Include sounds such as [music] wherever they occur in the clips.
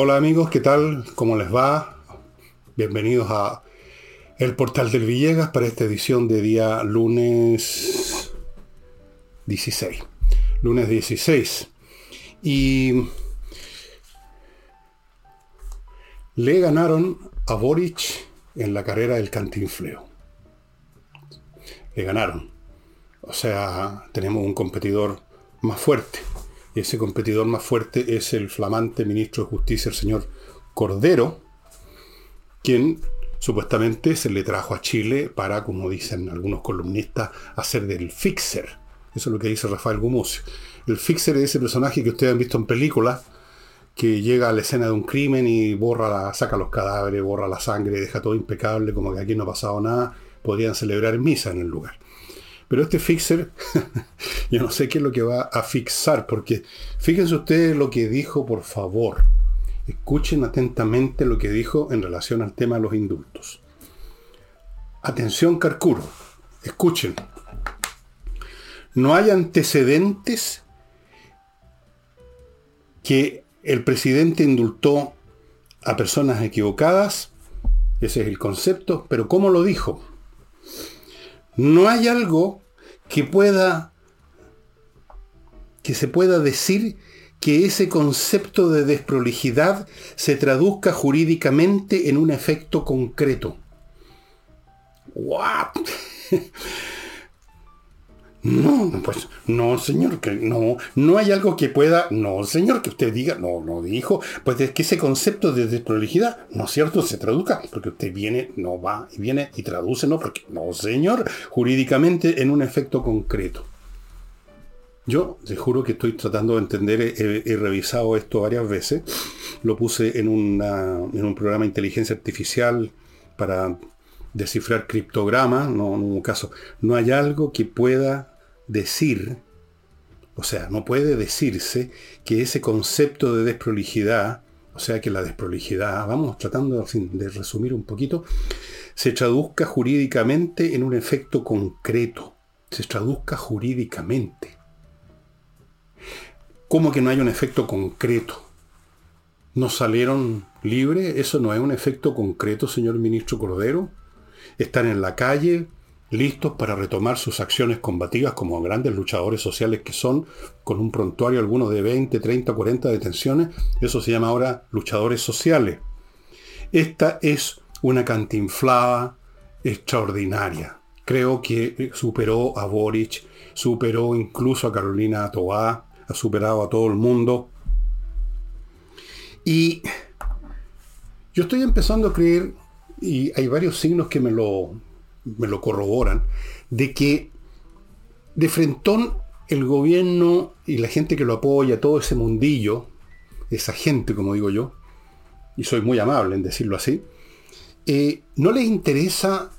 Hola amigos, ¿qué tal? ¿Cómo les va? Bienvenidos a el portal del Villegas para esta edición de día lunes 16. Lunes 16. Y le ganaron a Boric en la carrera del cantinfleo. Le ganaron. O sea, tenemos un competidor más fuerte. Ese competidor más fuerte es el flamante ministro de Justicia, el señor Cordero, quien supuestamente se le trajo a Chile para, como dicen algunos columnistas, hacer del fixer. Eso es lo que dice Rafael Gumucio. El fixer es ese personaje que ustedes han visto en películas, que llega a la escena de un crimen y borra saca los cadáveres, borra la sangre, deja todo impecable, como que aquí no ha pasado nada. Podrían celebrar misa en el lugar. Pero este fixer, [laughs] yo no sé qué es lo que va a fixar, porque fíjense ustedes lo que dijo, por favor. Escuchen atentamente lo que dijo en relación al tema de los indultos. Atención, Carcuro. Escuchen. No hay antecedentes que el presidente indultó a personas equivocadas. Ese es el concepto. Pero ¿cómo lo dijo? No hay algo que pueda que se pueda decir que ese concepto de desprolijidad se traduzca jurídicamente en un efecto concreto. ¿What? [laughs] No, pues no, señor, que no, no hay algo que pueda, no, señor, que usted diga, no, no dijo, pues es que ese concepto de desprolijidad, no es cierto, se traduzca, porque usted viene, no va y viene y traduce, no, porque no, señor, jurídicamente en un efecto concreto. Yo te juro que estoy tratando de entender, he, revisado esto varias veces, lo puse en, en un programa de inteligencia artificial para descifrar criptogramas, no, en un caso, no hay algo que pueda decir, o sea, no puede decirse que ese concepto de desprolijidad, o sea, que la desprolijidad, vamos tratando de resumir un poquito, se traduzca jurídicamente en un efecto concreto, se traduzca jurídicamente. ¿Cómo que no hay un efecto concreto? ¿No salieron libres? ¿Eso no es un efecto concreto, señor ministro Cordero? ¿Están en la calle listos para retomar sus acciones combativas como grandes luchadores sociales que son, con un prontuario algunos de 20, 30, 40 detenciones? Eso se llama ahora luchadores sociales. Esta es una cantinflada extraordinaria. Creo que superó a Boric, superó incluso a Carolina Tobá, ha superado a todo el mundo. Y yo estoy empezando a creer, y hay varios signos que me lo, me lo corroboran, de que de frentón el gobierno y la gente que lo apoya, todo ese mundillo, esa gente, como digo yo, y soy muy amable en decirlo así, eh, no les interesa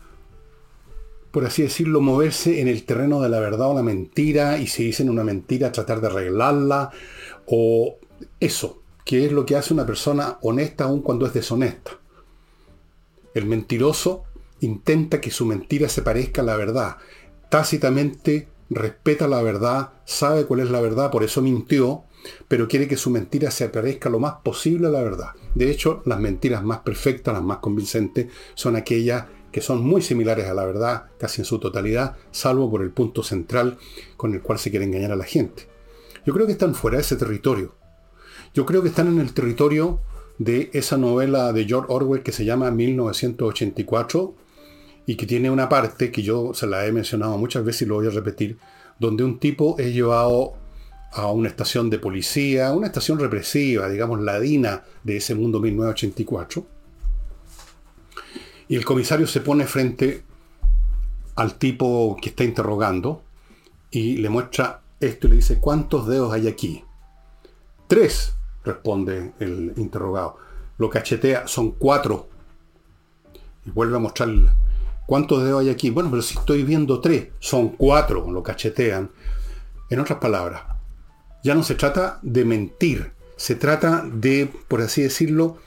por así decirlo, moverse en el terreno de la verdad o la mentira, y si dicen una mentira, tratar de arreglarla, o eso, que es lo que hace una persona honesta aun cuando es deshonesta. El mentiroso intenta que su mentira se parezca a la verdad. Tácitamente respeta la verdad, sabe cuál es la verdad, por eso mintió, pero quiere que su mentira se parezca lo más posible a la verdad. De hecho, las mentiras más perfectas, las más convincentes, son aquellas que son muy similares a la verdad casi en su totalidad, salvo por el punto central con el cual se quiere engañar a la gente. Yo creo que están fuera de ese territorio. Yo creo que están en el territorio de esa novela de George Orwell que se llama 1984 y que tiene una parte que yo se la he mencionado muchas veces y lo voy a repetir, donde un tipo es llevado a una estación de policía, una estación represiva, digamos, ladina de ese mundo 1984 y el comisario se pone frente al tipo que está interrogando y le muestra esto y le dice, ¿cuántos dedos hay aquí? Tres, responde el interrogado. Lo cachetea, son cuatro. Y vuelve a mostrarle, ¿cuántos dedos hay aquí? Bueno, pero si estoy viendo tres, son cuatro, lo cachetean. En otras palabras, ya no se trata de mentir, se trata de, por así decirlo,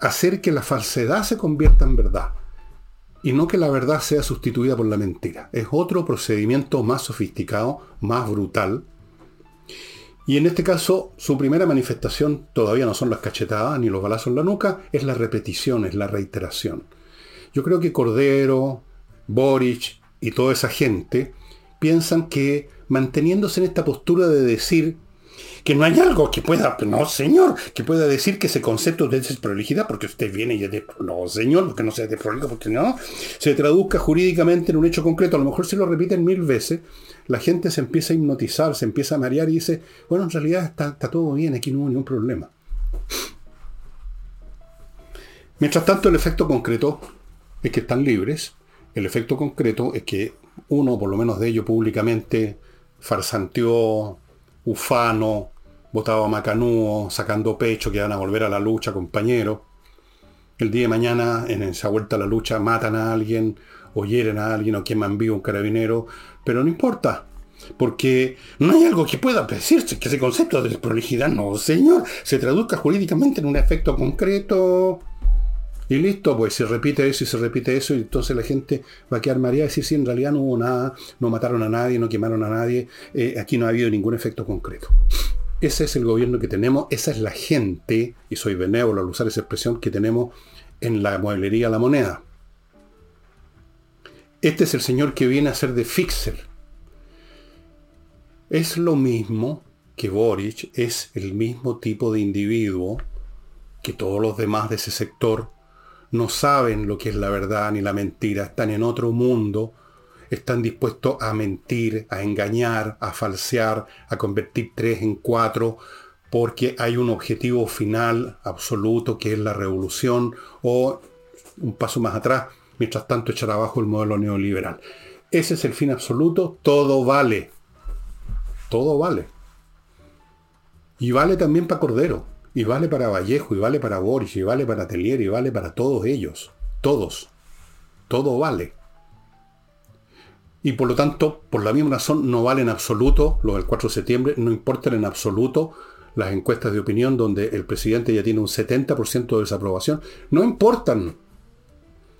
hacer que la falsedad se convierta en verdad y no que la verdad sea sustituida por la mentira. Es otro procedimiento más sofisticado, más brutal. Y en este caso, su primera manifestación todavía no son las cachetadas ni los balazos en la nuca, es la repetición, es la reiteración. Yo creo que Cordero, Boric y toda esa gente piensan que manteniéndose en esta postura de decir que no hay algo que pueda, no señor, que pueda decir que ese concepto de desprolijidad, porque usted viene y es de, no señor, porque no sea desprolijo, porque no, se traduzca jurídicamente en un hecho concreto, a lo mejor si lo repiten mil veces, la gente se empieza a hipnotizar, se empieza a marear y dice, bueno, en realidad está, está todo bien, aquí no hubo ningún problema. Mientras tanto, el efecto concreto es que están libres, el efecto concreto es que uno, por lo menos de ellos públicamente, farsanteó, ufano, votaba macanúo, sacando pecho, que van a volver a la lucha, compañero. El día de mañana, en esa vuelta a la lucha, matan a alguien, o hieren a alguien, o queman vivo un carabinero, pero no importa. Porque no hay algo que pueda decirse que ese concepto de desprolijidad, no, señor, se traduzca jurídicamente en un efecto concreto. Y listo, pues se repite eso y se repite eso, y entonces la gente va a quedar mareada y decir, si en realidad no hubo nada, no mataron a nadie, no quemaron a nadie, eh, aquí no ha habido ningún efecto concreto. Ese es el gobierno que tenemos, esa es la gente, y soy benévolo al usar esa expresión, que tenemos en la mueblería La Moneda. Este es el señor que viene a ser de fixer. Es lo mismo que Boric, es el mismo tipo de individuo que todos los demás de ese sector no saben lo que es la verdad ni la mentira, están en otro mundo, están dispuestos a mentir, a engañar, a falsear, a convertir tres en cuatro, porque hay un objetivo final absoluto que es la revolución o un paso más atrás, mientras tanto echar abajo el modelo neoliberal. Ese es el fin absoluto, todo vale. Todo vale. Y vale también para Cordero. Y vale para Vallejo, y vale para Boris, y vale para Telier, y vale para todos ellos. Todos. Todo vale. Y por lo tanto, por la misma razón, no vale en absoluto lo del 4 de septiembre, no importan en absoluto las encuestas de opinión donde el presidente ya tiene un 70% de desaprobación. No importan.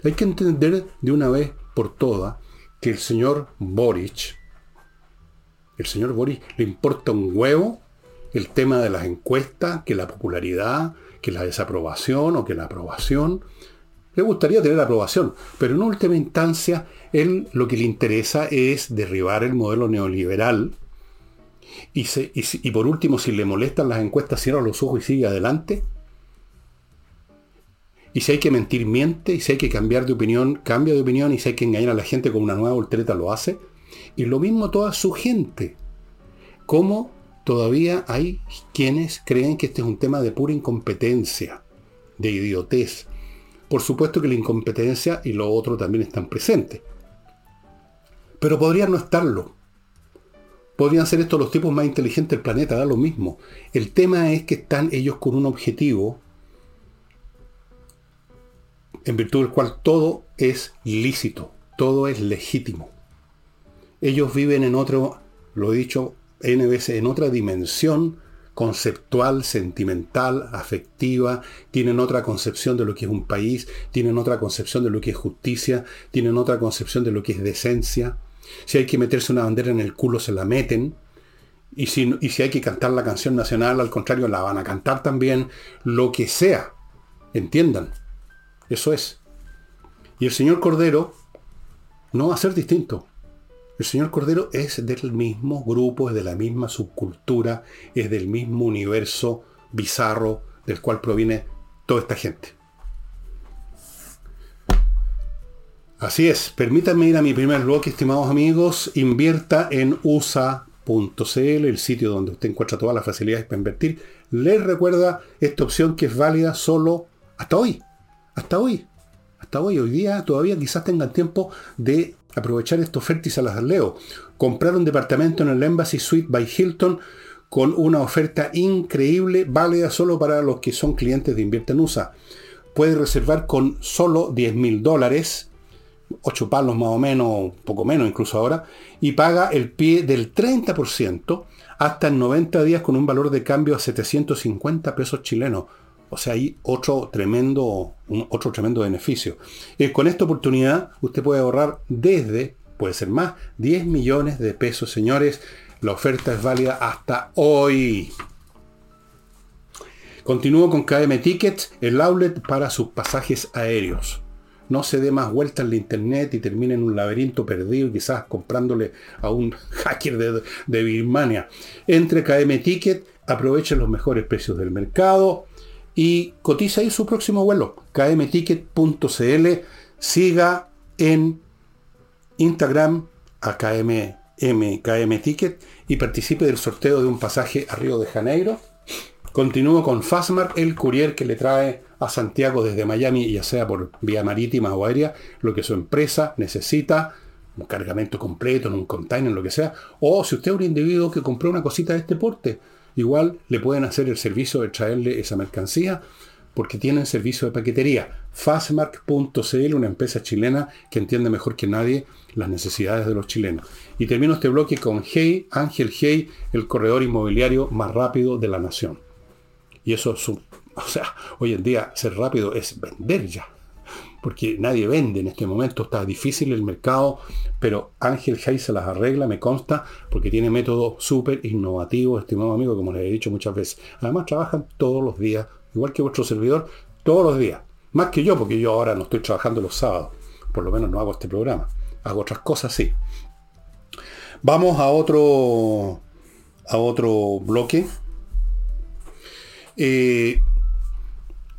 Hay que entender de una vez por todas que el señor Boric, el señor Boric le importa un huevo el tema de las encuestas, que la popularidad, que la desaprobación o que la aprobación. Le gustaría tener aprobación, pero en última instancia, él lo que le interesa es derribar el modelo neoliberal. Y, y, por último, si le molestan las encuestas, cierra los ojos y sigue adelante. Y si hay que mentir, miente. Y si hay que cambiar de opinión, cambia de opinión. Y si hay que engañar a la gente con una nueva voltereta, lo hace. Y lo mismo toda su gente. ¿Cómo todavía hay quienes creen que este es un tema de pura incompetencia, de idiotez. Por supuesto que la incompetencia y lo otro también están presentes. Pero podrían no estarlo. Podrían ser estos los tipos más inteligentes del planeta, da lo mismo. El tema es que están ellos con un objetivo en virtud del cual todo es lícito, todo es legítimo. Ellos viven en otro, lo he dicho En otra dimensión conceptual, sentimental, afectiva, tienen otra concepción de lo que es un país, tienen otra concepción de lo que es justicia, tienen otra concepción de lo que es decencia. Si hay que meterse una bandera en el culo, se la meten. Y si, y si hay que cantar la canción nacional, al contrario, la van a cantar también, lo que sea. Entiendan. Eso es. Y el señor Cordero no va a ser distinto. El señor Cordero es del mismo grupo, es de la misma subcultura, es del mismo universo bizarro del cual proviene toda esta gente. Así es, permítanme ir a mi primer bloque, estimados amigos. Invierta en usa.cl, el sitio donde usted encuentra todas las facilidades para invertir. Les recuerda esta opción que es válida solo hasta hoy. Hasta hoy. Hasta hoy. Hoy día todavía quizás tengan tiempo de aprovechar esta oferta y se las leo. Comprar un departamento en el Embassy Suite by Hilton con una oferta increíble, válida solo para los que son clientes de Invierte USA. Puede reservar con solo 10 mil dólares, 8 palos más o menos, poco menos incluso ahora, y paga el pie del 30% hasta en 90 días con un valor de cambio a 750 pesos chilenos. O sea, hay otro tremendo, otro tremendo beneficio. Eh, con esta oportunidad usted puede ahorrar desde, puede ser más, 10 millones de pesos, señores. La oferta es válida hasta hoy. Continúo con KM Tickets, el outlet para sus pasajes aéreos. No se dé más vueltas en la internet y termine en un laberinto perdido y quizás comprándole a un [laughs] hacker de, de Birmania. Entre KM Ticket, aproveche los mejores precios del mercado y cotiza ahí su próximo vuelo. kmticket.cl. Siga en Instagram a KM, KM Ticket y participe del sorteo de un pasaje a Río de Janeiro Continúo con Fastmark, el courier que le trae a Santiago desde Miami, ya sea por vía marítima o aérea, lo que su empresa necesita, un cargamento completo en un container, lo que sea. O si usted es un individuo que compró una cosita de este porte, igual le pueden hacer el servicio de traerle esa mercancía porque tienen servicio de paquetería. Fastmark.cl, una empresa chilena que entiende mejor que nadie las necesidades de los chilenos. Y termino este bloque con Hey, Ángel Hey, el corredor inmobiliario más rápido de la nación. Y eso es un, [laughs] o sea, hoy en día ser rápido es vender ya. Porque nadie vende en este momento, está difícil el mercado, pero Ángel Hay se las arregla, me consta, porque tiene método súper innovativo, estimado amigo, como les he dicho muchas veces. Además trabajan todos los días, igual que vuestro servidor, todos los días. Más que yo, porque yo ahora no estoy trabajando los sábados. Por lo menos no hago este programa. Hago otras cosas, sí. Vamos a otro, a otro bloque eh,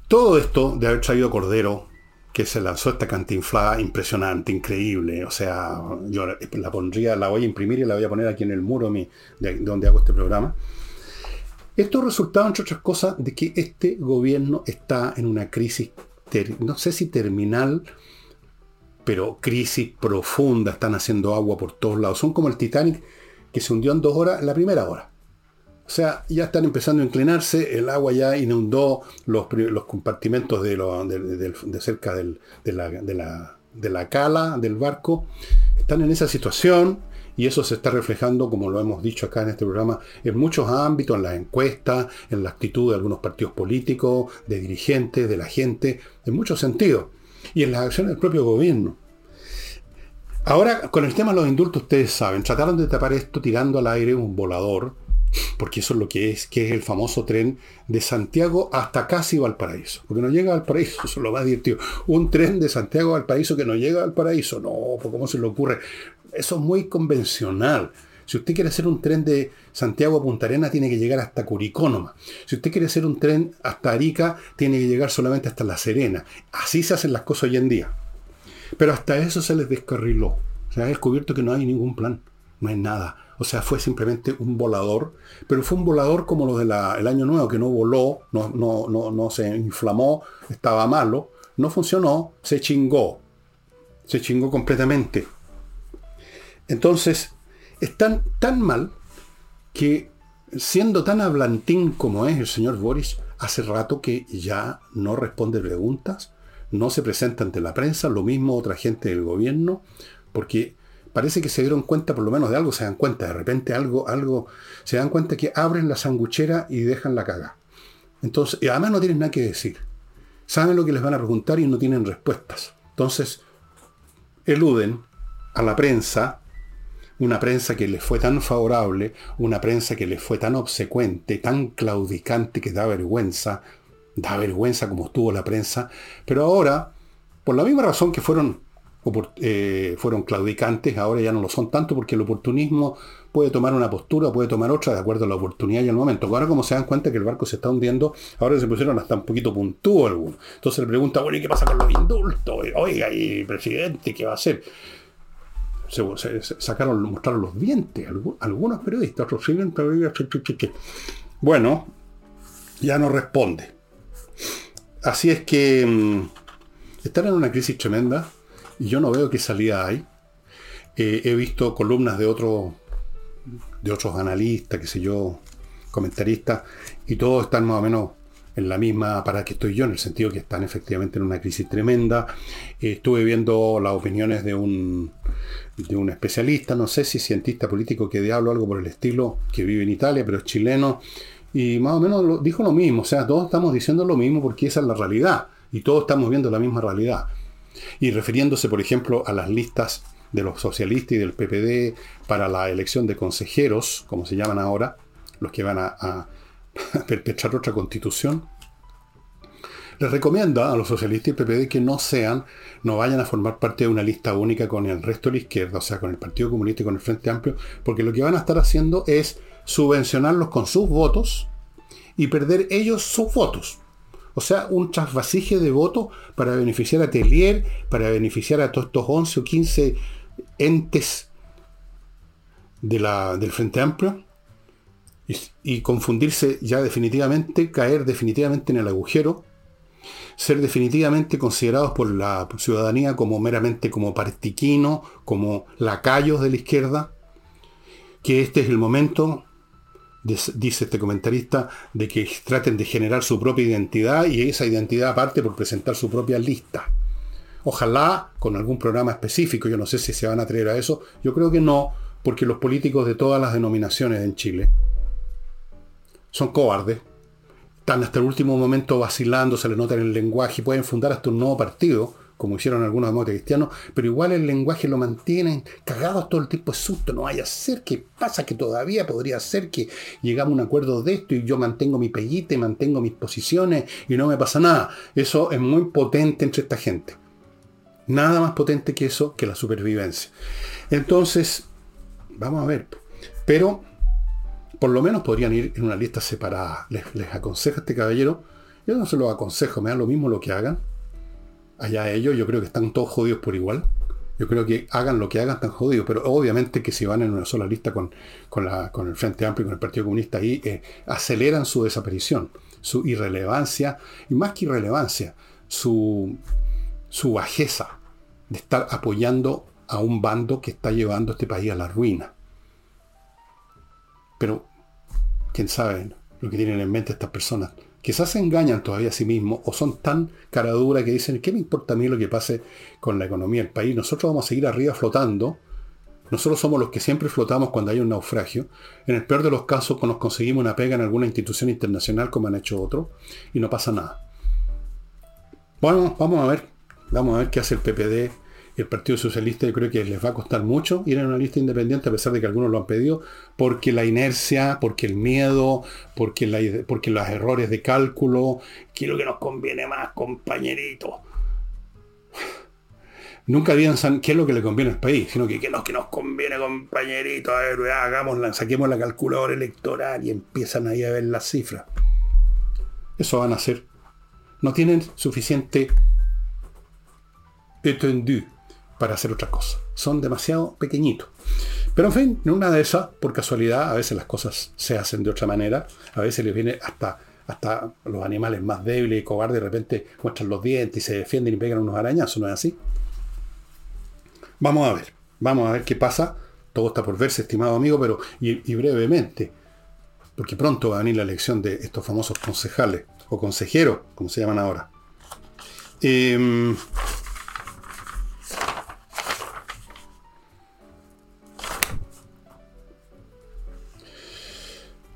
todo esto de haber traído Cordero, que se lanzó esta cantinflada impresionante, increíble. O sea, yo la pondría, la voy a imprimir y la voy a poner aquí en el muro de, donde hago este programa. Esto resultaba, entre otras cosas, de que este gobierno está en una crisis, no sé si terminal, pero crisis profunda. Están haciendo agua por todos lados. Son como el Titanic que se hundió en dos horas, la primera hora. O sea, ya están empezando a inclinarse, el agua ya inundó los, compartimentos de, cerca de, la, cala del barco. Están en esa situación y eso se está reflejando, como lo hemos dicho acá en este programa, en muchos ámbitos, en las encuestas, en la actitud de algunos partidos políticos, de dirigentes, de la gente, en muchos sentidos. Y en las acciones del propio gobierno. Ahora, con el tema de los indultos, ustedes saben, trataron de tapar esto tirando al aire un volador porque eso es lo que es, que es el famoso tren de Santiago hasta casi Valparaíso, porque no llega al paraíso, [laughs] eso es lo más divertido. Un tren de Santiago a Valparaíso que no llega al paraíso, no, pues ¿cómo se le ocurre? Eso es muy convencional. Si usted quiere hacer un tren de Santiago a Punta Arena, tiene que llegar hasta Curicónoma. Si usted quiere hacer un tren hasta Arica, tiene que llegar solamente hasta La Serena. Así se hacen las cosas hoy en día. Pero hasta eso se les descarriló. Se ha descubierto que no hay ningún plan, no hay nada. O sea, fue simplemente un volador, pero fue un volador como los del año nuevo, que no voló, no, no, no, se inflamó, estaba malo, no funcionó, se chingó. Se chingó completamente. Entonces, es tan, tan mal que siendo tan hablantín como es el señor Boris, hace rato que ya no responde preguntas, no se presenta ante la prensa, lo mismo otra gente del gobierno, porque parece que se dieron cuenta, por lo menos de algo se dan cuenta, de repente algo, algo, se dan cuenta que abren la sanguchera y dejan la caga. Entonces, y además no tienen nada que decir. Saben lo que les van a preguntar y no tienen respuestas. Entonces, eluden a la prensa, una prensa que les fue tan favorable, una prensa que les fue tan obsecuente, tan claudicante que da vergüenza, da vergüenza como estuvo la prensa, pero ahora, por la misma razón que fueron eh, fueron claudicantes, ahora ya no lo son tanto porque el oportunismo puede tomar una postura, puede tomar otra de acuerdo a la oportunidad y al momento. Ahora como se dan cuenta que el barco se está hundiendo, ahora se pusieron hasta un poquito puntúo alguno. Entonces le pregunta, bueno, ¿y qué pasa con los indultos? Oiga, y presidente, ¿qué va a hacer? Sacaron, mostraron los dientes, algunos periodistas, otros siguen, bueno, ya no responde. Así es que mm, están en una crisis tremenda yo no veo qué salida hay. Eh, he visto columnas de, otros de otros analistas, qué sé yo, comentaristas, y todos están más o menos en la misma para que estoy yo, en el sentido que están efectivamente en una crisis tremenda. Eh, estuve viendo las opiniones de un, de un especialista, no sé si cientista político que diablo, algo por el estilo, que vive en Italia, pero es chileno, y más o menos dijo lo mismo, o sea, todos estamos diciendo lo mismo porque esa es la realidad, y todos estamos viendo la misma realidad. Y refiriéndose, por ejemplo, a las listas de los socialistas y del PPD para la elección de consejeros, como se llaman ahora, los que van a, [laughs] perpetrar otra constitución, les recomienda a los socialistas y PPD que no sean, no vayan a formar parte de una lista única con el resto de la izquierda, o sea, con el Partido Comunista y con el Frente Amplio, porque lo que van a estar haciendo es subvencionarlos con sus votos y perder ellos sus votos. O sea, un trasvasije de votos para beneficiar a Telier, para beneficiar a todos estos 11 o 15 entes de la, del Frente Amplio y, y, confundirse ya definitivamente, caer definitivamente en el agujero, ser definitivamente considerados por la ciudadanía como meramente como partiquino, como lacayos de la izquierda, que este es el momento dice este comentarista, de que traten de generar su propia identidad y esa identidad aparte por presentar su propia lista. Ojalá con algún programa específico, yo no sé si se van a atrever a eso, yo creo que no, porque los políticos de todas las denominaciones en Chile son cobardes, están hasta el último momento vacilando, se les nota en el lenguaje, pueden fundar hasta un nuevo partido, como hicieron algunos demócratas cristianos, pero igual el lenguaje lo mantienen cagados todo el tiempo de susto. No vaya a ser que pasa que todavía podría ser que llegamos a un acuerdo de esto y yo mantengo mi pellite, mantengo mis posiciones y no me pasa nada. Eso es muy potente entre esta gente. Nada más potente que eso, que la supervivencia. Entonces, vamos a ver. Pero, por lo menos podrían ir en una lista separada. Les, les aconseja este caballero. Yo no se lo aconsejo, me da lo mismo lo que hagan allá ellos, yo creo que están todos jodidos por igual. Yo creo que hagan lo que hagan, están jodidos, pero obviamente que si van en una sola lista con, con, el Frente Amplio y con el Partido Comunista ahí, eh, aceleran su desaparición, su irrelevancia, y más que irrelevancia, su, su bajeza de estar apoyando a un bando que está llevando este país a la ruina. Pero, quién sabe lo que tienen en mente estas personas quizás se engañan todavía a sí mismos o son tan caraduras que dicen, ¿qué me importa a mí lo que pase con la economía del país? Nosotros vamos a seguir arriba flotando. Nosotros somos los que siempre flotamos cuando hay un naufragio. En el peor de los casos nos conseguimos una pega en alguna institución internacional como han hecho otros y no pasa nada. Bueno, vamos a ver. Vamos a ver qué hace el PPD el Partido Socialista yo creo que les va a costar mucho ir en una lista independiente, a pesar de que algunos lo han pedido, porque la inercia, porque el miedo, porque, la, los errores de cálculo, que lo que nos conviene más, compañerito. Nunca piensan qué es lo que le conviene al país, sino que qué es lo que nos conviene, compañerito. A ver, hagamos, saquemos la calculadora electoral y empiezan ahí a ver las cifras. Eso van a hacer. No tienen suficiente étendue para hacer otra cosa. Son demasiado pequeñitos. Pero en fin, en una de esas, por casualidad, a veces las cosas se hacen de otra manera. A veces les viene hasta, hasta los animales más débiles y cobardes, de repente muestran los dientes y se defienden y pegan unos arañazos, ¿no es así? Vamos a ver, vamos a ver qué pasa. Todo está por verse, estimado amigo, pero y, brevemente, porque pronto va a venir la elección de estos famosos concejales, o consejeros, como se llaman ahora. Eh,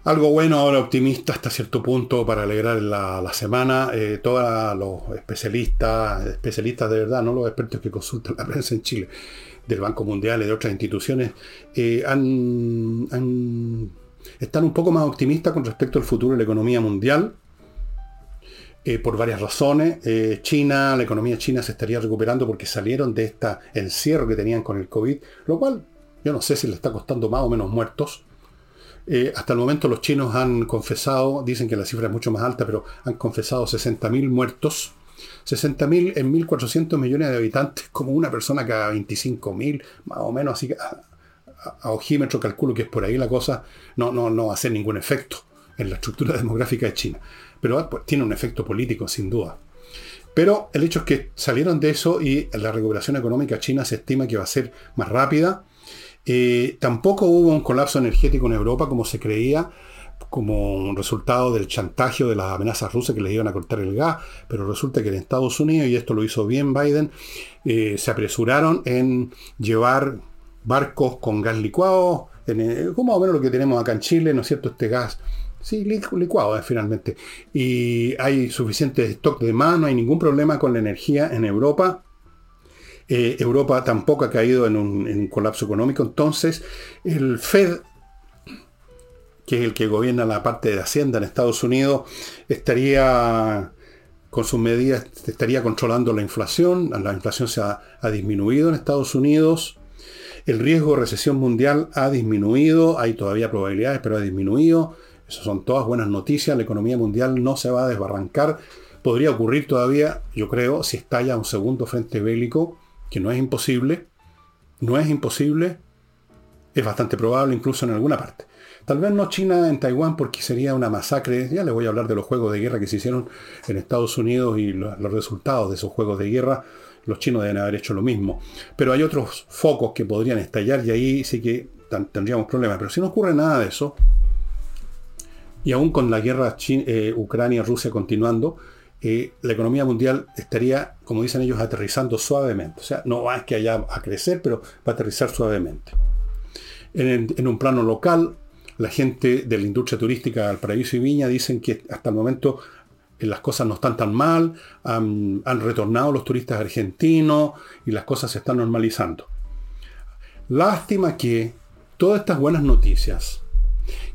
Algo bueno ahora optimista hasta cierto punto para alegrar la, semana. Eh, todos los especialistas, especialistas de verdad, no los expertos que consultan la prensa en Chile, del Banco Mundial y de otras instituciones, eh, están un poco más optimistas con respecto al futuro de la economía mundial. Eh, por varias razones. China, la economía china se estaría recuperando porque salieron de este encierro que tenían con el COVID, lo cual yo no sé si le está costando más o menos muertos. Eh, hasta el momento los chinos han confesado, dicen que la cifra es mucho más alta, pero han confesado 60.000 muertos. 60.000 en 1.400 millones de habitantes, como una persona cada 25.000, más o menos, así que a, ojímetro calculo que es por ahí la cosa, no, no, no va a hacer ningún efecto en la estructura [laughs] demográfica de China. Pero pues, tiene un efecto político, sin duda. Pero el hecho es que salieron de eso y la recuperación económica china se estima que va a ser más rápida eh, tampoco hubo un colapso energético en Europa como se creía, como un resultado del chantaje de las amenazas rusas que les iban a cortar el gas, pero resulta que en Estados Unidos, y esto lo hizo bien Biden, eh, se apresuraron en llevar barcos con gas licuado, en, como más o menos lo que tenemos acá en Chile, ¿no es cierto? Este gas, sí, licuado eh, finalmente. Y hay suficiente stock de más, no hay ningún problema con la energía en Europa. Eh, Europa tampoco ha caído en un, colapso económico. Entonces, el Fed, que es el que gobierna la parte de Hacienda en Estados Unidos, estaría con sus medidas, estaría controlando la inflación. La inflación se ha, ha disminuido en Estados Unidos. El riesgo de recesión mundial ha disminuido. Hay todavía probabilidades, pero ha disminuido. Esas son todas buenas noticias. La economía mundial no se va a desbarrancar. Podría ocurrir todavía, yo creo, si estalla un segundo frente bélico, que no es imposible. No es imposible. Es bastante probable incluso en alguna parte. Tal vez no China en Taiwán porque sería una masacre. Ya les voy a hablar de los juegos de guerra que se hicieron en Estados Unidos y los resultados de esos juegos de guerra. Los chinos deben haber hecho lo mismo. Pero hay otros focos que podrían estallar y ahí sí que tendríamos problemas. Pero si no ocurre nada de eso, y aún con la guerra eh, Ucrania-Rusia continuando, la economía mundial estaría, como dicen ellos, aterrizando suavemente. O sea, no a que haya a crecer, pero va a aterrizar suavemente. En, un plano local, la gente de la industria turística al Paraíso y Viña dicen que hasta el momento eh, las cosas no están tan mal, han, han retornado los turistas argentinos y las cosas se están normalizando. Lástima que todas estas buenas noticias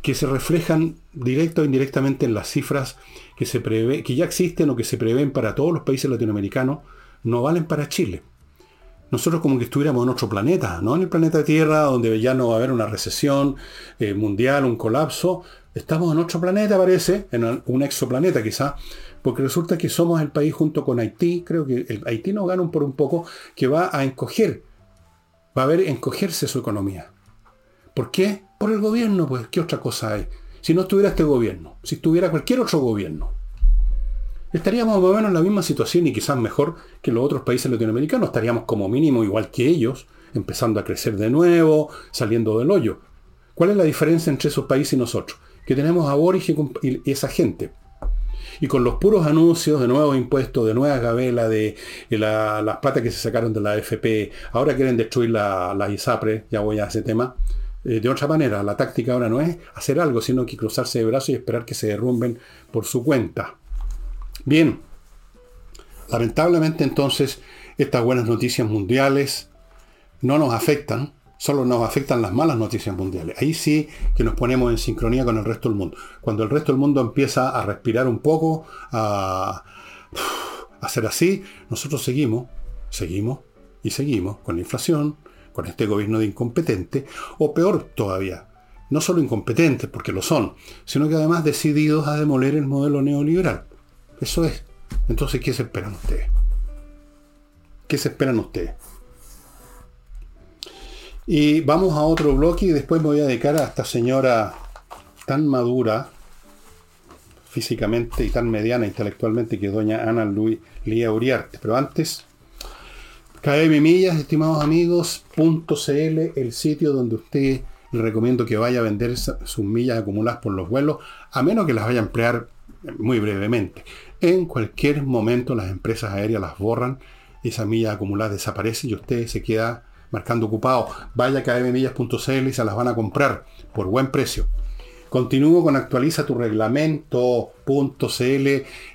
que se reflejan directa o indirectamente en las cifras que, se prevé, que ya existen o que se prevén para todos los países latinoamericanos, no valen para Chile. Nosotros como que estuviéramos en otro planeta, no en el planeta Tierra, donde ya no va a haber una recesión eh, mundial, un colapso. Estamos en otro planeta, parece, en un exoplaneta quizá, porque resulta que somos el país junto con Haití, creo que Haití nos gana por un poco, que va a encoger, va a ver encogerse su economía. ¿Por qué? Por el gobierno, pues, ¿qué otra cosa hay? Si no estuviera este gobierno, si estuviera cualquier otro gobierno, estaríamos más o menos en la misma situación y quizás mejor que los otros países latinoamericanos. Estaríamos como mínimo igual que ellos, empezando a crecer de nuevo, saliendo del hoyo. ¿Cuál es la diferencia entre esos países y nosotros? Que tenemos a Boris y esa gente. Y con los puros anuncios de nuevos impuestos, de nuevas gabelas, de, las patas que se sacaron de la AFP, ahora quieren destruir la, la ISAPRE, ya voy a ese tema, eh, de otra manera. La táctica ahora no es hacer algo, sino que cruzarse de brazos y esperar que se derrumben por su cuenta. Bien, lamentablemente entonces estas buenas noticias mundiales no nos afectan, solo nos afectan las malas noticias mundiales. Ahí sí que nos ponemos en sincronía con el resto del mundo. Cuando el resto del mundo empieza a respirar un poco, a, a hacer así, nosotros seguimos, seguimos y seguimos con la inflación, con este gobierno de incompetente, o peor todavía, no solo incompetentes, porque lo son, sino que además decididos a demoler el modelo neoliberal. Eso es. Entonces, ¿qué se esperan ustedes? ¿Qué se esperan ustedes? Y vamos a otro bloque y después me voy a dedicar a esta señora tan madura físicamente y tan mediana intelectualmente que es doña Ana Luis Lía Uriarte. Pero antes, KM estimados amigos, .cl, el sitio donde usted le recomiendo que vaya a vender sus millas acumuladas por los vuelos, a menos que las vaya a emplear muy brevemente. En cualquier momento las empresas aéreas las borran, esa milla acumulada desaparece y usted se queda marcando ocupado. Vaya a kmmillas.cl y se las van a comprar por buen precio. Continúo con actualiza tu reglamento.cl,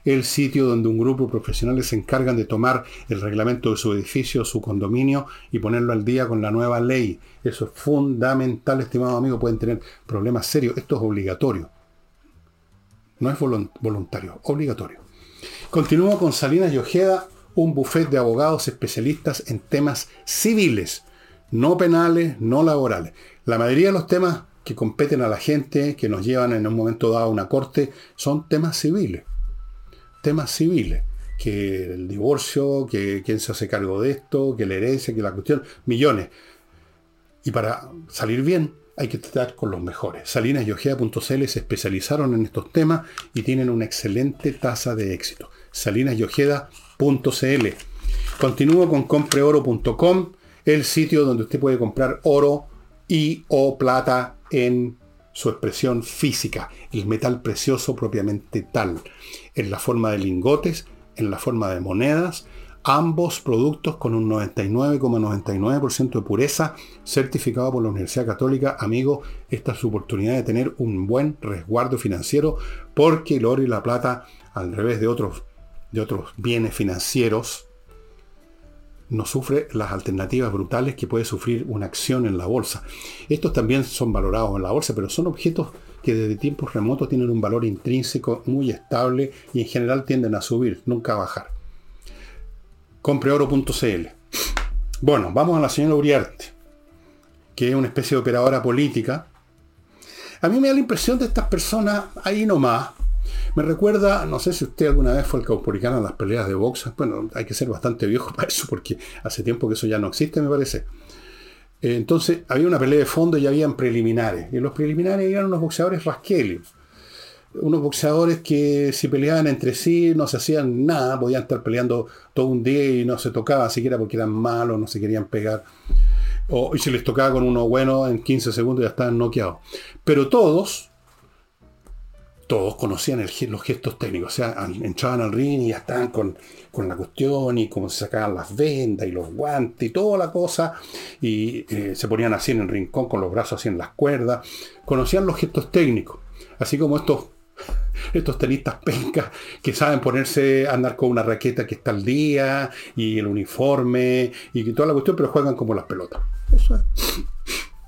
el sitio donde un grupo de profesionales se encargan de tomar el reglamento de su edificio, su condominio y ponerlo al día con la nueva ley. Eso es fundamental, estimado amigo. Pueden tener problemas serios. Esto es obligatorio. No es voluntario, obligatorio. Continúo con Salinas y Ojeda, un buffet de abogados especialistas en temas civiles, no penales, no laborales. La mayoría de los temas que competen a la gente, que nos llevan en un momento dado a una corte, son temas civiles. Temas civiles. Que el divorcio, que quién se hace cargo de esto, que la herencia, que la cuestión, millones. Y para salir bien hay que tratar con los mejores. Salinas y Ojeda.cl se especializaron en estos temas y tienen una excelente tasa de éxito. Salinas y Ojeda.cl. Continúo con compreoro.com, el sitio donde usted puede comprar oro y o plata en su expresión física, el metal precioso propiamente tal, en la forma de lingotes, en la forma de monedas, ambos productos con un 99,99% de pureza, certificado por la Universidad Católica. Amigo, esta es su oportunidad de tener un buen resguardo financiero, porque el oro y la plata, al revés de otros, de otros bienes financieros, no sufre las alternativas brutales que puede sufrir una acción en la bolsa. Estos también son valorados en la bolsa, pero son objetos que desde tiempos remotos tienen un valor intrínseco muy estable y en general tienden a subir, nunca a bajar. Compreoro.cl. Bueno, vamos a la señora Uriarte, que es una especie de operadora política. A mí me da la impresión de estas personas ahí nomás, me recuerda, no sé si usted alguna vez fue el caupolicano en las peleas de box. Bueno, hay que ser bastante viejo para eso, porque hace tiempo que eso ya no existe, me parece. Entonces, había una pelea de fondo y habían preliminares. Y en los preliminares eran unos boxeadores rasqueles. Unos boxeadores que si peleaban entre sí no se hacían nada, podían estar peleando todo un día y no se tocaban siquiera porque eran malos, no se querían pegar. O, y si les tocaba con uno bueno, en 15 segundos ya estaban noqueados. Pero todos, todos conocían los gestos técnicos, o sea, entraban al ring y ya estaban con, la cuestión y cómo se sacaban las vendas y los guantes y toda la cosa, y eh, se ponían así en el rincón con los brazos así en las cuerdas, conocían los gestos técnicos, así como estos, [laughs] estos tenistas pencas que saben ponerse, andar con una raqueta que está al día y el uniforme y toda la cuestión, pero juegan como las pelotas. Eso es.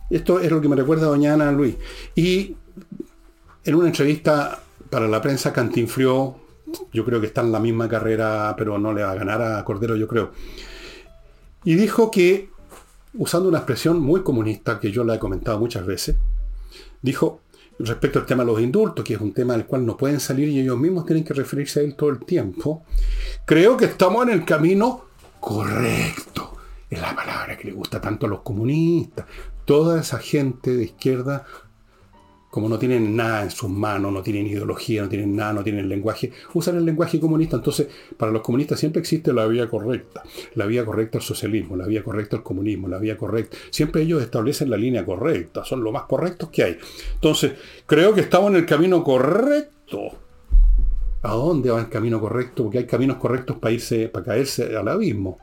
Esto es lo que me recuerda a Doña Ana Luis. Y en una entrevista para la prensa cantinfrió, yo creo que está en la misma carrera, pero no le va a ganar a Cordero, yo creo. Y dijo que, usando una expresión muy comunista, que yo la he comentado muchas veces, dijo, respecto al tema de los indultos, que es un tema del cual no pueden salir y ellos mismos tienen que referirse a él todo el tiempo, creo que estamos en el camino correcto. Es la palabra que le gusta tanto a los comunistas. Toda esa gente de izquierda como no tienen nada en sus manos, no tienen ideología, no tienen nada, no tienen lenguaje, usan el lenguaje comunista. Entonces, para los comunistas siempre existe la vía correcta, la vía correcta al socialismo, la vía correcta al comunismo, la vía correcta. Siempre ellos establecen la línea correcta, son lo más correctos que hay. Entonces, creo que estamos en el camino correcto. ¿A dónde va el camino correcto? Porque hay caminos correctos para irse, para caerse al abismo.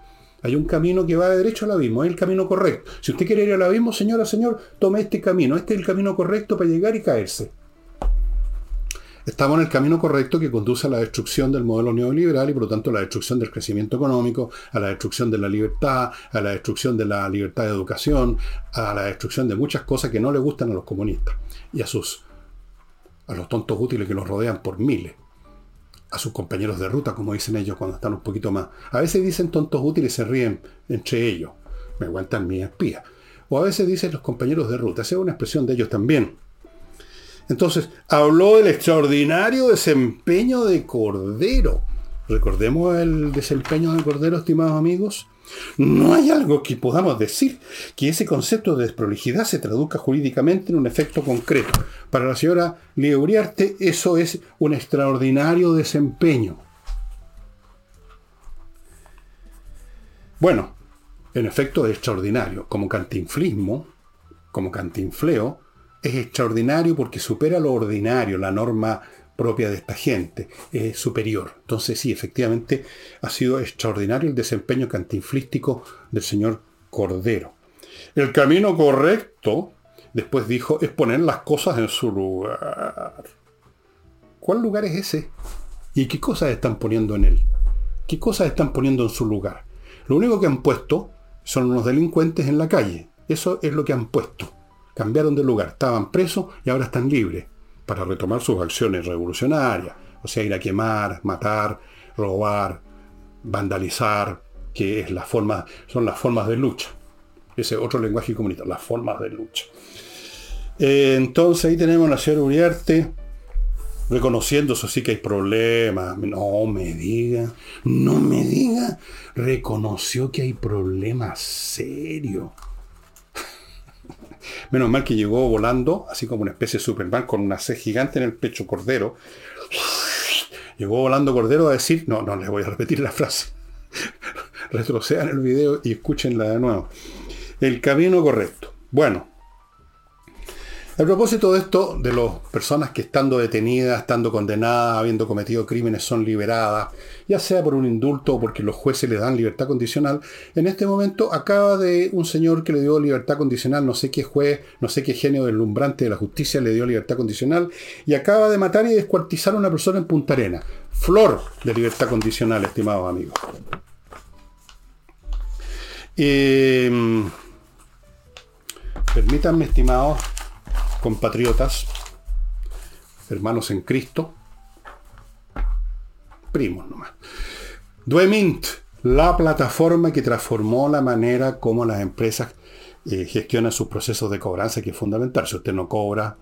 Hay un camino que va de derecho al abismo, es el camino correcto. Si usted quiere ir al abismo, señora, señor, tome este camino. Este es el camino correcto para llegar y caerse. Estamos en el camino correcto que conduce a la destrucción del modelo neoliberal y por lo tanto a la destrucción del crecimiento económico, a la destrucción de la libertad, a la destrucción de la libertad de educación, a la destrucción de muchas cosas que no le gustan a los comunistas y a sus a los tontos útiles que los rodean por miles a sus compañeros de ruta, como dicen ellos cuando están un poquito más. A veces dicen tontos útiles y se ríen entre ellos. Me aguantan mi espía. O a veces dicen los compañeros de ruta. Esa es una expresión de ellos también. Entonces, habló del extraordinario desempeño de Cordero. Recordemos el desempeño de Cordero, estimados amigos. No hay algo que podamos decir que ese concepto de desprolijidad se traduzca jurídicamente en un efecto concreto. Para la señora Uriarte, eso es un extraordinario desempeño. Bueno, en efecto es extraordinario. Como cantinflismo, como cantinfleo, es extraordinario porque supera lo ordinario, la norma propia de esta gente, es superior. Entonces sí, efectivamente ha sido extraordinario el desempeño cantinflístico del señor Cordero. El camino correcto, después dijo, es poner las cosas en su lugar. ¿Cuál lugar es ese? ¿Y qué cosas están poniendo en él? ¿Qué cosas están poniendo en su lugar? Lo único que han puesto son unos delincuentes en la calle. Eso es lo que han puesto. Cambiaron de lugar. Estaban presos y ahora están libres para retomar sus acciones revolucionarias, o sea, ir a quemar, matar, robar, vandalizar, que es son las formas de lucha. Ese otro lenguaje comunitario, las formas de lucha. Eh, entonces ahí tenemos a la señora Uriarte reconociendo eso sí que hay problemas. No me diga, no me diga. Reconoció que hay problemas serios. Menos mal que llegó volando, así como una especie de Superman con una C gigante en el pecho Cordero. Llegó volando Cordero a decir, no, no les voy a repetir la frase. [laughs] Retrocedan el video y escúchenla de nuevo. El camino correcto. Bueno, a propósito de esto, de las personas que estando detenidas, estando condenadas, habiendo cometido crímenes, son liberadas, ya sea por un indulto o porque los jueces le dan libertad condicional, en este momento acaba de un señor que le dio libertad condicional, no sé qué juez, no sé qué genio deslumbrante de la justicia le dio libertad condicional, y acaba de matar y descuartizar a una persona en Punta Arena. Flor de libertad condicional, estimados amigos. Eh, permítanme, estimados compatriotas, hermanos en Cristo, primos nomás. Duemint, la plataforma que transformó la manera como las empresas eh, gestionan sus procesos de cobranza, que es fundamental. Si usted no cobra,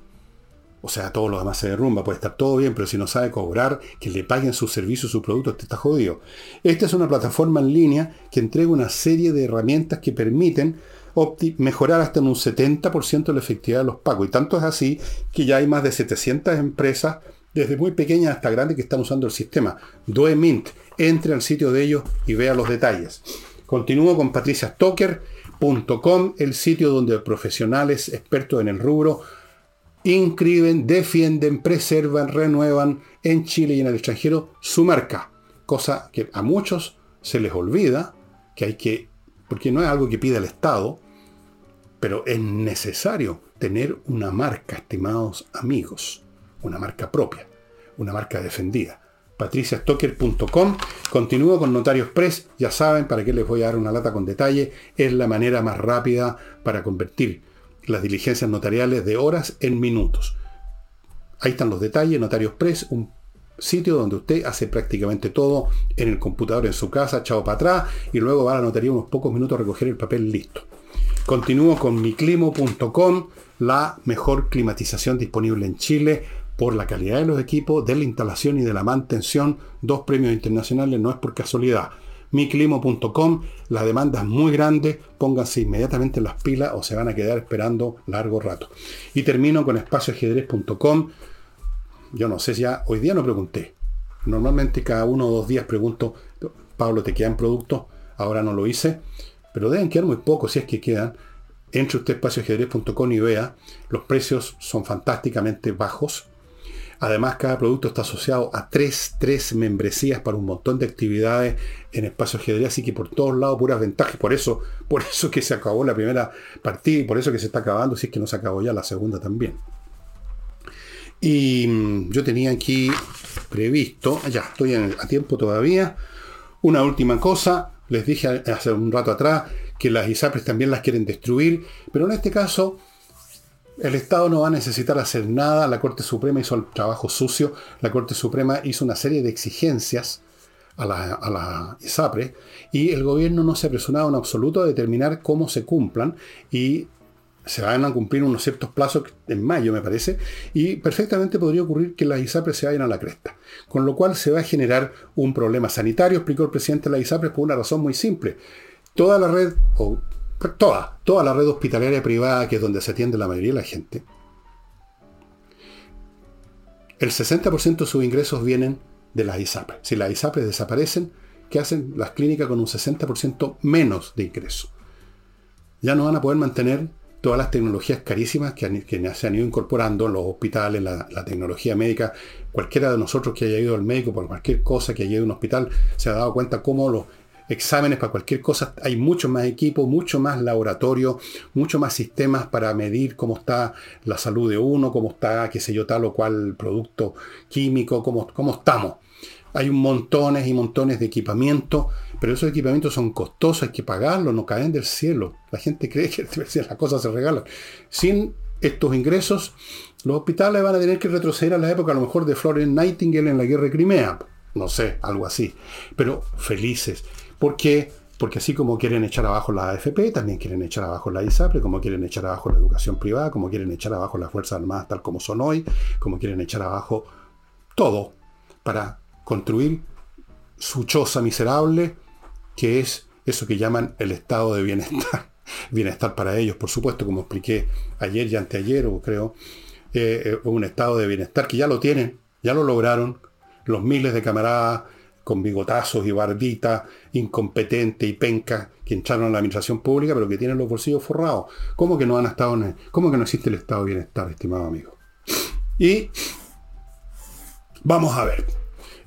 o sea, todo lo demás se derrumba, puede estar todo bien, pero si no sabe cobrar, que le paguen sus servicios, sus productos, usted está jodido. Esta es una plataforma en línea que entrega una serie de herramientas que permiten mejorar hasta en un 70% la efectividad de los pagos. Y tanto es así que ya hay más de 700 empresas, desde muy pequeñas hasta grandes, que están usando el sistema. Doemint, entre al sitio de ellos y vea los detalles. Continúo con patriciastocker.com, el sitio donde profesionales expertos en el rubro inscriben, defienden, preservan, renuevan en Chile y en el extranjero su marca. Cosa que a muchos se les olvida, que hay que, porque no es algo que pide el Estado, pero es necesario tener una marca, estimados amigos, una marca propia, una marca defendida. patriciastocker.com. Continúo con Notarios Press. Ya saben, para qué les voy a dar una lata con detalle. Es la manera más rápida para convertir las diligencias notariales de horas en minutos. Ahí están los detalles, Notarios Press, un sitio donde usted hace prácticamente todo en el computador en su casa, echado para atrás, y luego va a la notaría unos pocos minutos a recoger el papel listo. Continúo con miclimo.com, la mejor climatización disponible en Chile por la calidad de los equipos, de la instalación y de la mantención. Dos premios internacionales no es por casualidad miclimo.com, la demanda es muy grande, pónganse inmediatamente las pilas o se van a quedar esperando largo rato. Y termino con espacioajedrez.com. Yo no sé si ya, hoy día no pregunté. Normalmente cada uno o dos días pregunto, Pablo, ¿te quedan productos? Ahora no lo hice, pero deben quedar muy pocos si es que quedan. Entre usted espacioajedrez.com y vea, los precios son fantásticamente bajos Además, cada producto está asociado a tres, tres membresías para un montón de actividades en espacio ajedrez, así que por todos lados puras ventajas. Por eso, por eso que se acabó la primera partida y por eso que se está acabando, si es que no se acabó ya la segunda también. Y mm, yo tenía aquí previsto, ya estoy a tiempo todavía, una última cosa. Les dije hace un rato atrás que las ISAPRES también las quieren destruir, pero en este caso el Estado no va a necesitar hacer nada, la Corte Suprema hizo el trabajo sucio, la Corte Suprema hizo una serie de exigencias a la, a ISAPRE y el gobierno no se ha apresurado en absoluto a determinar cómo se cumplan y se van a cumplir unos ciertos plazos en mayo, me parece, y perfectamente podría ocurrir que las ISAPRES se vayan a la cresta. Con lo cual se va a generar un problema sanitario, explicó el presidente de la ISAPRES por una razón muy simple. Toda la red, o toda, toda la red hospitalaria privada, que es donde se atiende la mayoría de la gente, el 60% de sus ingresos vienen de las ISAPRES. Si las ISAPRES desaparecen, ¿qué hacen las clínicas con un 60% menos de ingresos? Ya no van a poder mantener todas las tecnologías carísimas que, se han ido incorporando en los hospitales, la, tecnología médica. Cualquiera de nosotros que haya ido al médico por cualquier cosa, que haya ido a un hospital, se ha dado cuenta cómo los exámenes para cualquier cosa, hay mucho más equipo, mucho más laboratorio, mucho más sistemas para medir cómo está la salud de uno, cómo está, qué sé yo, tal o cual producto químico, cómo, cómo estamos. Hay montones y montones de equipamiento, pero esos equipamientos son costosos, hay que pagarlos, no caen del cielo. La gente cree que [laughs] las cosas se regalan. Sin estos ingresos, los hospitales van a tener que retroceder a la época a lo mejor de Florence Nightingale en la guerra de Crimea. No sé, algo así. Pero felices. ¿Por qué? Porque así como quieren echar abajo la AFP, también quieren echar abajo la ISAPRE, como quieren echar abajo la educación privada, como quieren echar abajo las Fuerzas Armadas tal como son hoy, como quieren echar abajo todo para construir su choza miserable, que es eso que llaman el estado de bienestar. [laughs] bienestar para ellos, por supuesto, como expliqué ayer y anteayer, o creo, eh, eh, un estado de bienestar que ya lo tienen, ya lo lograron, los miles de camaradas con bigotazos y barbitas, incompetente y penca, que entraron a la administración pública, pero que tienen los bolsillos forrados. ¿Cómo que no han estado en ¿Cómo que no existe el estado de bienestar, estimado amigo? Y vamos a ver.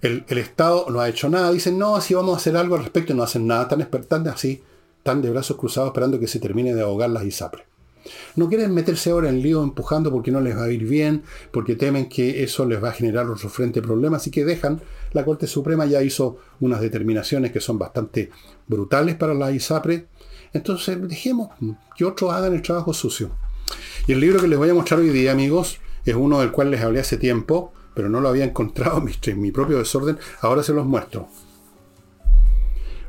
El, Estado no ha hecho nada. Dicen, no, si vamos a hacer algo al respecto, no hacen nada. Tan esperando así, tan de brazos cruzados esperando que se termine de ahogar las ISAPRE. No quieren meterse ahora en lío empujando porque no les va a ir bien, porque temen que eso les va a generar otro frente problemas, así que dejan. La Corte Suprema ya hizo unas determinaciones que son bastante brutales para la ISAPRE, Entonces dejemos que otros hagan el trabajo sucio. Y el libro que les voy a mostrar hoy día, amigos, es uno del cual les hablé hace tiempo, pero no lo había encontrado [laughs] en mi propio desorden. Ahora se los muestro.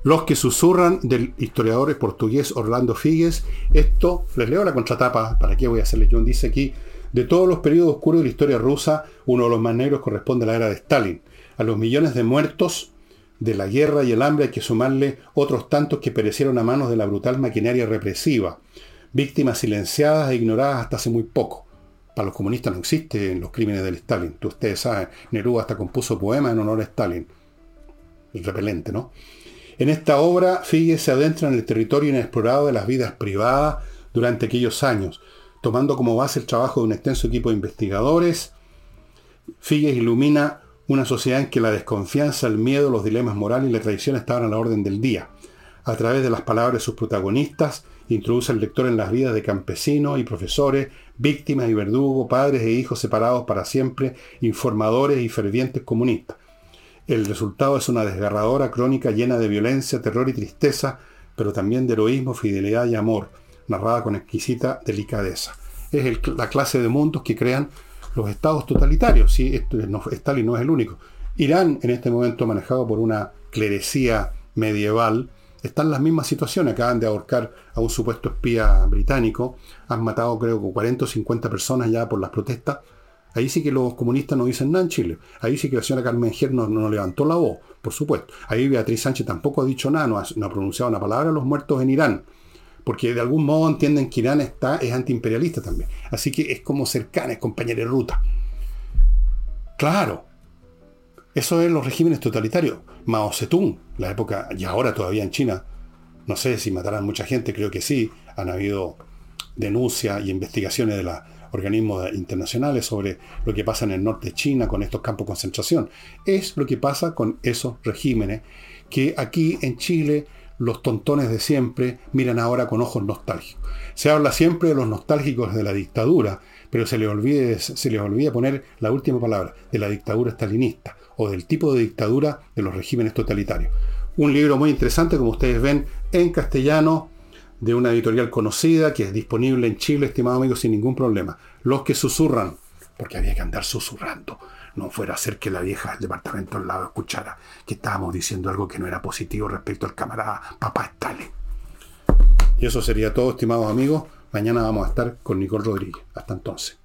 Los que susurran del historiador portugués Orlando Figues. Esto, les leo la contratapa, ¿para qué voy a hacerle yo? Dice aquí, de todos los periodos oscuros de la historia rusa, uno de los más negros corresponde a la era de Stalin. A los millones de muertos de la guerra y el hambre hay que sumarle otros tantos que perecieron a manos de la brutal maquinaria represiva, víctimas silenciadas e ignoradas hasta hace muy poco. Para los comunistas no existen los crímenes del Stalin. Ustedes saben, Neruda hasta compuso poemas en honor a Stalin. El repelente, ¿no? En esta obra, Figue se adentra en el territorio inexplorado de las vidas privadas durante aquellos años, tomando como base el trabajo de un extenso equipo de investigadores. Figue ilumina una sociedad en que la desconfianza, el miedo, los dilemas morales y la traición estaban a la orden del día. A través de las palabras de sus protagonistas, introduce al lector en las vidas de campesinos y profesores, víctimas y verdugos, padres e hijos separados para siempre, informadores y fervientes comunistas. El resultado es una desgarradora crónica llena de violencia, terror y tristeza, pero también de heroísmo, fidelidad y amor, narrada con exquisita delicadeza. Es la clase de mundos que crean los estados totalitarios. ¿sí? Esto, no, Stalin no es el único. Irán, en este momento manejado por una clerecía medieval, está en las mismas situaciones. Acaban de ahorcar a un supuesto espía británico. Han matado creo que 40 o 50 personas ya por las protestas. Ahí sí que los comunistas no dicen nada en Chile. Ahí sí que la señora Carmen Gier no, levantó la voz, por supuesto. Ahí Beatriz Sánchez tampoco ha dicho nada, no ha, pronunciado una palabra a los muertos en Irán. Porque de algún modo entienden que Irán está, es antiimperialista también. Así que es como cercana, es compañera de ruta. Claro, eso es los regímenes totalitarios. Mao Zedong, la época, y ahora todavía en China, no sé si matarán mucha gente, creo que sí. Han habido denuncias y investigaciones de la organismos internacionales sobre lo que pasa en el norte de China con estos campos de concentración. Es lo que pasa con esos regímenes que aquí en Chile los tontones de siempre miran ahora con ojos nostálgicos. Se habla siempre de los nostálgicos de la dictadura, pero se les, se les olvida poner la última palabra, de la dictadura stalinista o del tipo de dictadura de los regímenes totalitarios. Un libro muy interesante, como ustedes ven, en castellano, de una editorial conocida que es disponible en Chile, estimado amigo, sin ningún problema. Los que susurran, porque había que andar susurrando. No fuera a ser que la vieja del departamento al lado escuchara que estábamos diciendo algo que no era positivo respecto al camarada papá Stalin. Y eso sería todo, estimados amigos. Mañana vamos a estar con Nicole Rodríguez. Hasta entonces.